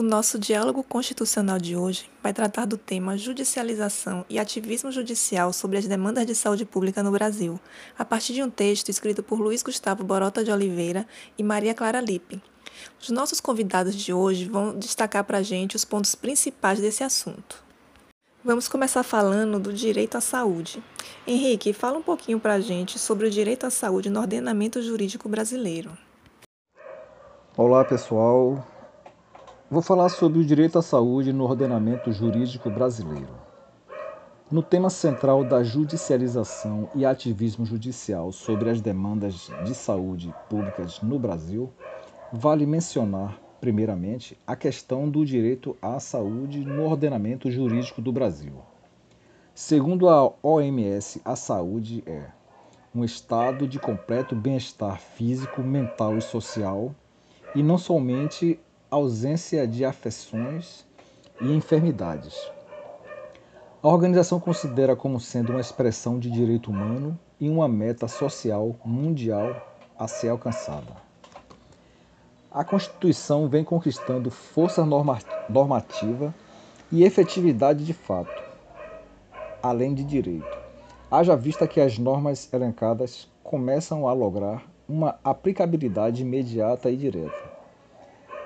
O nosso diálogo constitucional de hoje vai tratar do tema judicialização e ativismo judicial sobre as demandas de saúde pública no Brasil, a partir de um texto escrito por Luiz Gustavo Borota de Oliveira e Maria Clara Lippe. Os nossos convidados de hoje vão destacar para a gente os pontos principais desse assunto. Vamos começar falando do direito à saúde. Henrique, fala um pouquinho para a gente sobre o direito à saúde no ordenamento jurídico brasileiro. Olá, pessoal. Vou falar sobre o direito à saúde no ordenamento jurídico brasileiro. No tema central da judicialização e ativismo judicial sobre as demandas de saúde públicas no Brasil, vale mencionar, primeiramente, a questão do direito à saúde no ordenamento jurídico do Brasil. Segundo a OMS, a saúde é um estado de completo bem-estar físico, mental e social, e não somente ausência de afecções e enfermidades. A organização considera como sendo uma expressão de direito humano e uma meta social mundial a ser alcançada. A Constituição vem conquistando força normativa e efetividade de fato, além de direito. Haja vista que as normas elencadas começam a lograr uma aplicabilidade imediata e direta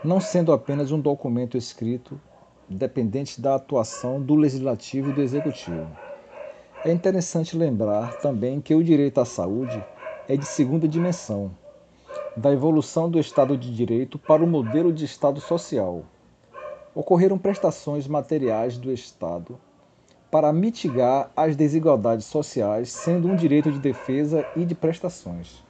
não sendo apenas um documento escrito dependente da atuação do legislativo e do executivo. É interessante lembrar também que o direito à saúde é de segunda dimensão, da evolução do Estado de Direito para o modelo de Estado social. Ocorreram prestações materiais do Estado para mitigar as desigualdades sociais, sendo um direito de defesa e de prestações.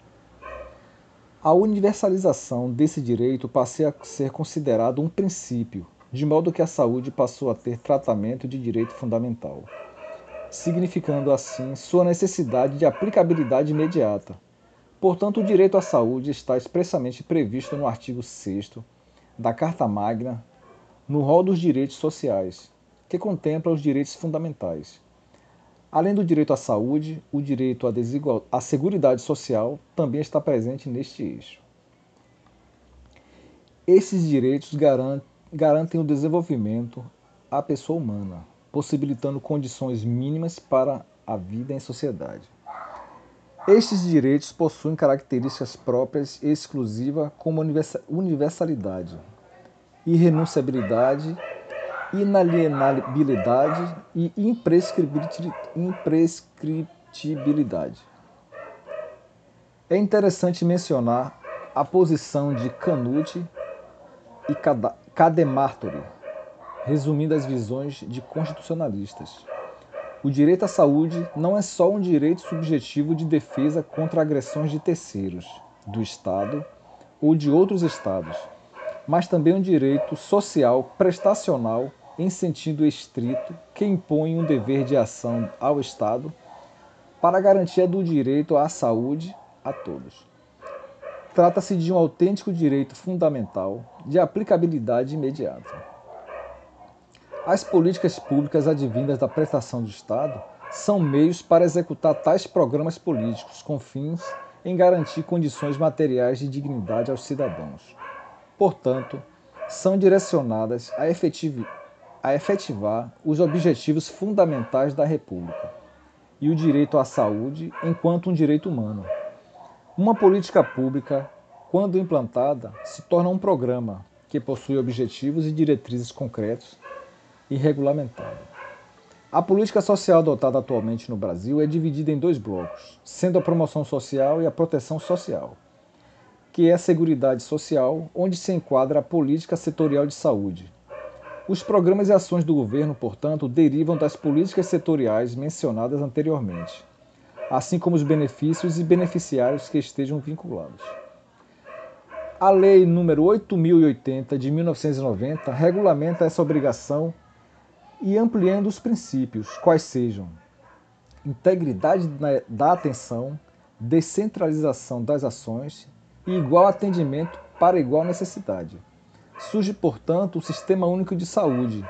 A universalização desse direito passou a ser considerado um princípio, de modo que a saúde passou a ter tratamento de direito fundamental, significando assim sua necessidade de aplicabilidade imediata. Portanto, o direito à saúde está expressamente previsto no artigo 6 da Carta Magna, no rol dos direitos sociais, que contempla os direitos fundamentais. Além do direito à saúde, o direito à, desigual... à seguridade social também está presente neste eixo. Esses direitos garantem o desenvolvimento à pessoa humana, possibilitando condições mínimas para a vida em sociedade. Estes direitos possuem características próprias e exclusivas como universalidade, irrenunciabilidade inalienabilidade e imprescritibilidade. É interessante mencionar a posição de Canute e Cademartori, resumindo as visões de constitucionalistas. O direito à saúde não é só um direito subjetivo de defesa contra agressões de terceiros, do Estado ou de outros Estados, mas também um direito social prestacional em sentido estrito, que impõe um dever de ação ao Estado para garantia do direito à saúde a todos. Trata-se de um autêntico direito fundamental de aplicabilidade imediata. As políticas públicas advindas da prestação do Estado são meios para executar tais programas políticos com fins em garantir condições materiais de dignidade aos cidadãos. Portanto, são direcionadas a efetividade a efetivar os objetivos fundamentais da República e o direito à saúde enquanto um direito humano. Uma política pública, quando implantada, se torna um programa que possui objetivos e diretrizes concretos e regulamentado. A política social adotada atualmente no Brasil é dividida em dois blocos, sendo a promoção social e a proteção social, que é a Seguridade Social, onde se enquadra a política setorial de saúde, os programas e ações do governo, portanto, derivam das políticas setoriais mencionadas anteriormente, assim como os benefícios e beneficiários que estejam vinculados. A Lei nº 8080 de 1990 regulamenta essa obrigação e ampliando os princípios, quais sejam integridade da atenção, descentralização das ações e igual atendimento para igual necessidade. Surge, portanto, o Sistema Único de Saúde,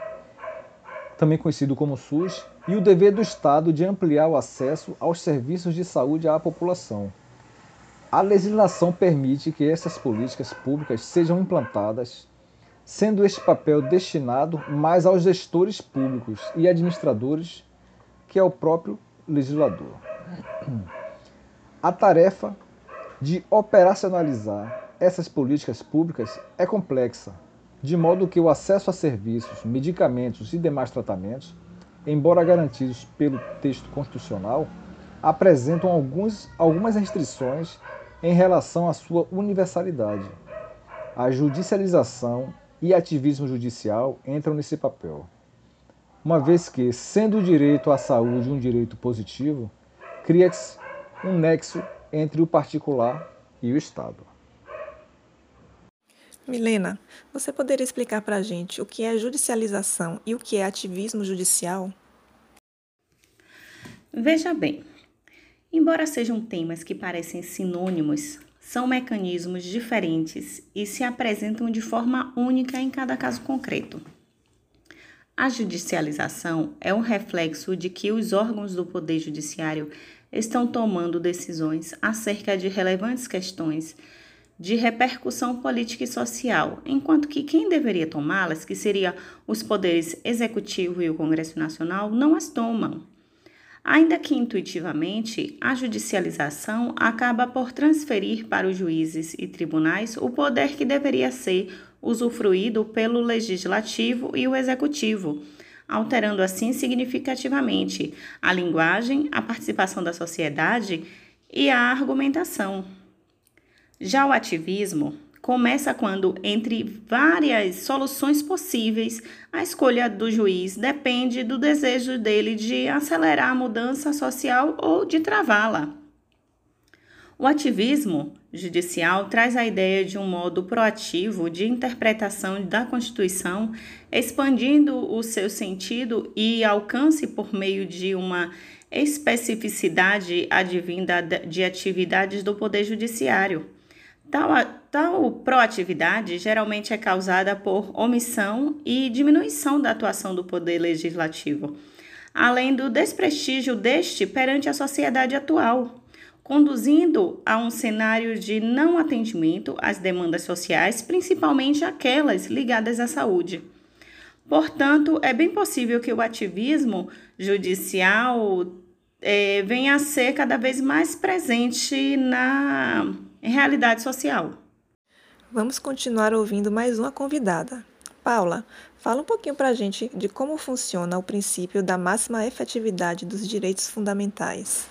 também conhecido como SUS, e o dever do Estado de ampliar o acesso aos serviços de saúde à população. A legislação permite que essas políticas públicas sejam implantadas sendo este papel destinado mais aos gestores públicos e administradores que ao próprio legislador. A tarefa de operacionalizar essas políticas públicas é complexa, de modo que o acesso a serviços, medicamentos e demais tratamentos, embora garantidos pelo texto constitucional, apresentam alguns, algumas restrições em relação à sua universalidade. A judicialização e ativismo judicial entram nesse papel. Uma vez que, sendo o direito à saúde um direito positivo, cria-se um nexo entre o particular e o Estado. Milena, você poderia explicar para a gente o que é judicialização e o que é ativismo judicial? Veja bem, embora sejam temas que parecem sinônimos, são mecanismos diferentes e se apresentam de forma única em cada caso concreto. A judicialização é um reflexo de que os órgãos do Poder Judiciário estão tomando decisões acerca de relevantes questões de repercussão política e social, enquanto que quem deveria tomá-las, que seria os poderes executivo e o Congresso Nacional, não as tomam. Ainda que intuitivamente, a judicialização acaba por transferir para os juízes e tribunais o poder que deveria ser usufruído pelo legislativo e o executivo, alterando assim significativamente a linguagem, a participação da sociedade e a argumentação. Já o ativismo começa quando, entre várias soluções possíveis, a escolha do juiz depende do desejo dele de acelerar a mudança social ou de travá-la. O ativismo judicial traz a ideia de um modo proativo de interpretação da Constituição, expandindo o seu sentido e alcance por meio de uma especificidade advinda de atividades do Poder Judiciário. Tal, tal proatividade geralmente é causada por omissão e diminuição da atuação do poder legislativo, além do desprestígio deste perante a sociedade atual, conduzindo a um cenário de não atendimento às demandas sociais, principalmente aquelas ligadas à saúde. Portanto, é bem possível que o ativismo judicial é, venha a ser cada vez mais presente na em realidade social. Vamos continuar ouvindo mais uma convidada. Paula, fala um pouquinho para a gente de como funciona o princípio da máxima efetividade dos direitos fundamentais.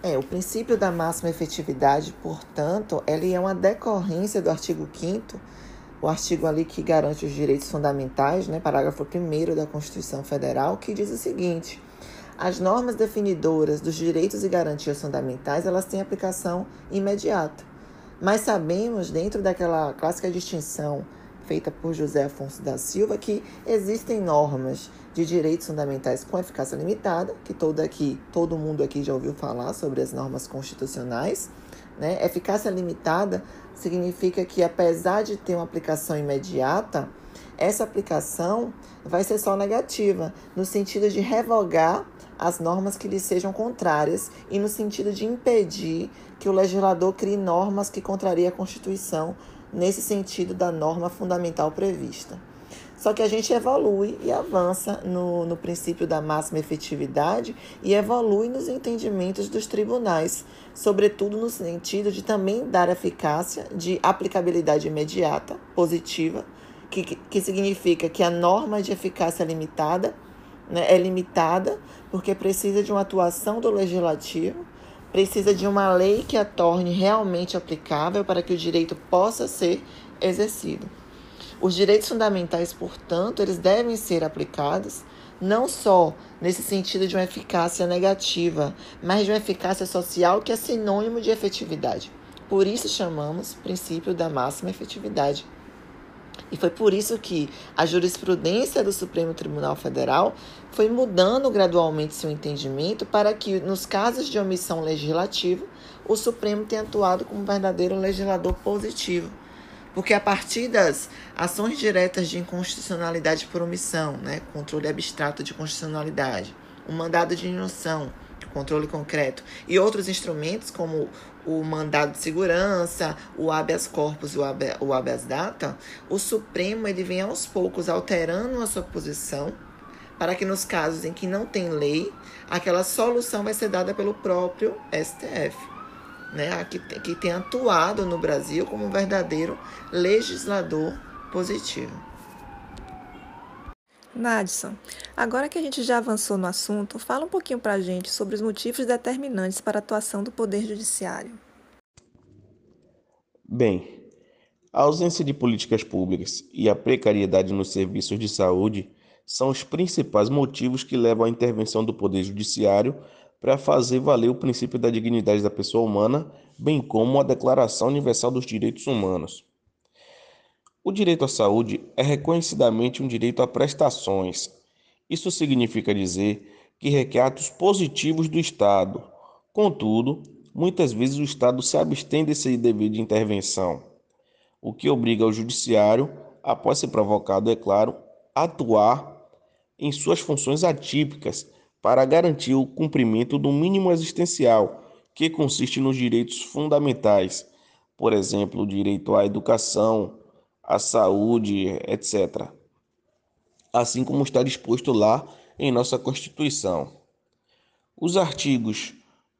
É, o princípio da máxima efetividade, portanto, ele é uma decorrência do artigo 5 o artigo ali que garante os direitos fundamentais, né, parágrafo 1 da Constituição Federal, que diz o seguinte: as normas definidoras dos direitos e garantias fundamentais, elas têm aplicação imediata. Mas sabemos, dentro daquela clássica distinção feita por José Afonso da Silva, que existem normas de direitos fundamentais com eficácia limitada, que todo aqui, todo mundo aqui já ouviu falar sobre as normas constitucionais. Né? Eficácia limitada significa que, apesar de ter uma aplicação imediata, essa aplicação vai ser só negativa, no sentido de revogar as normas que lhe sejam contrárias e no sentido de impedir que o legislador crie normas que contrariem a Constituição nesse sentido da norma fundamental prevista. Só que a gente evolui e avança no, no princípio da máxima efetividade e evolui nos entendimentos dos tribunais, sobretudo no sentido de também dar eficácia de aplicabilidade imediata, positiva, que, que significa que a norma de eficácia limitada né, é limitada porque precisa de uma atuação do legislativo, precisa de uma lei que a torne realmente aplicável para que o direito possa ser exercido. Os direitos fundamentais, portanto, eles devem ser aplicados não só nesse sentido de uma eficácia negativa, mas de uma eficácia social que é sinônimo de efetividade. Por isso chamamos princípio da máxima efetividade. E foi por isso que a jurisprudência do Supremo Tribunal Federal foi mudando gradualmente seu entendimento para que, nos casos de omissão legislativa, o Supremo tenha atuado como um verdadeiro legislador positivo. Porque a partir das ações diretas de inconstitucionalidade por omissão, né, controle abstrato de constitucionalidade, o mandado de injunção, controle concreto, e outros instrumentos como o mandado de segurança, o habeas corpus e o habeas data, o Supremo ele vem aos poucos alterando a sua posição para que nos casos em que não tem lei, aquela solução vai ser dada pelo próprio STF, né? que, que tem atuado no Brasil como um verdadeiro legislador positivo. Nadson, agora que a gente já avançou no assunto, fala um pouquinho para a gente sobre os motivos determinantes para a atuação do Poder Judiciário. Bem, a ausência de políticas públicas e a precariedade nos serviços de saúde são os principais motivos que levam à intervenção do Poder Judiciário para fazer valer o princípio da dignidade da pessoa humana, bem como a Declaração Universal dos Direitos Humanos. O direito à saúde é reconhecidamente um direito a prestações. Isso significa dizer que requer atos positivos do Estado. Contudo, muitas vezes o Estado se abstém desse dever de intervenção, o que obriga o Judiciário, após ser provocado, é claro, a atuar em suas funções atípicas para garantir o cumprimento do mínimo existencial, que consiste nos direitos fundamentais, por exemplo, o direito à educação, a saúde, etc. Assim como está disposto lá em nossa Constituição. Os artigos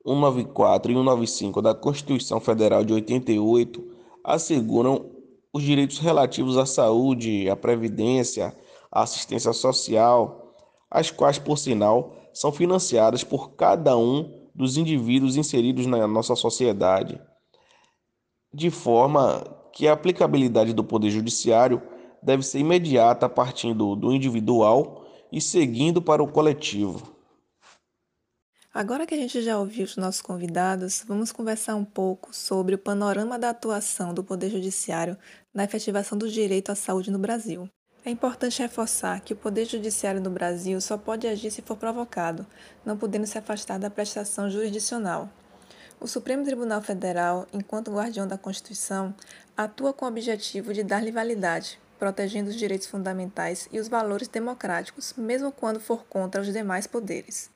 194 e 195 da Constituição Federal de 88 asseguram os direitos relativos à saúde, à previdência, à assistência social, as quais, por sinal, são financiadas por cada um dos indivíduos inseridos na nossa sociedade, de forma que a aplicabilidade do Poder Judiciário deve ser imediata partindo do individual e seguindo para o coletivo. Agora que a gente já ouviu os nossos convidados, vamos conversar um pouco sobre o panorama da atuação do Poder Judiciário na efetivação do direito à saúde no Brasil. É importante reforçar que o Poder Judiciário no Brasil só pode agir se for provocado, não podendo se afastar da prestação jurisdicional. O Supremo Tribunal Federal, enquanto guardião da Constituição, atua com o objetivo de dar-lhe validade, protegendo os direitos fundamentais e os valores democráticos, mesmo quando for contra os demais poderes.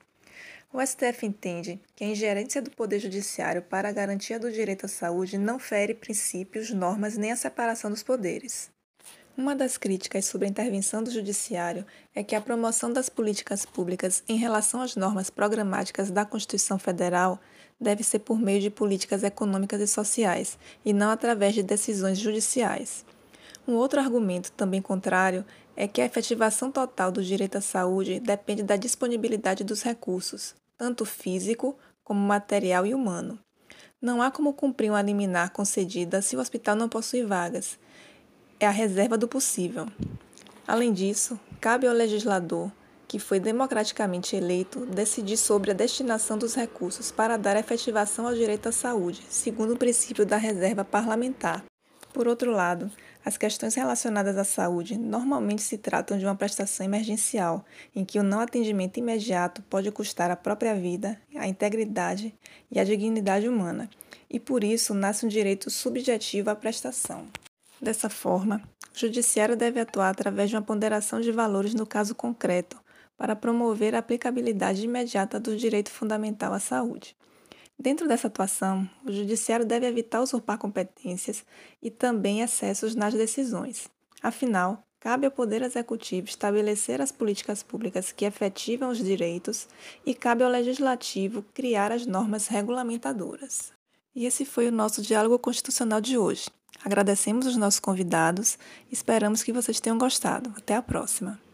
O STF entende que a ingerência do Poder Judiciário para a garantia do direito à saúde não fere princípios, normas nem a separação dos poderes. Uma das críticas sobre a intervenção do Judiciário é que a promoção das políticas públicas em relação às normas programáticas da Constituição Federal deve ser por meio de políticas econômicas e sociais, e não através de decisões judiciais. Um outro argumento, também contrário, é que a efetivação total do direito à saúde depende da disponibilidade dos recursos, tanto físico como material e humano. Não há como cumprir uma liminar concedida se o hospital não possui vagas. É a reserva do possível. Além disso, cabe ao legislador que foi democraticamente eleito, decidir sobre a destinação dos recursos para dar efetivação ao direito à saúde, segundo o princípio da reserva parlamentar. Por outro lado, as questões relacionadas à saúde normalmente se tratam de uma prestação emergencial, em que o não atendimento imediato pode custar a própria vida, a integridade e a dignidade humana, e por isso nasce um direito subjetivo à prestação. Dessa forma, o Judiciário deve atuar através de uma ponderação de valores no caso concreto, para promover a aplicabilidade imediata do direito fundamental à saúde. Dentro dessa atuação, o Judiciário deve evitar usurpar competências e também excessos nas decisões. Afinal, cabe ao Poder Executivo estabelecer as políticas públicas que efetivam os direitos e cabe ao Legislativo criar as normas regulamentadoras. E esse foi o nosso diálogo constitucional de hoje. Agradecemos os nossos convidados e esperamos que vocês tenham gostado. Até a próxima!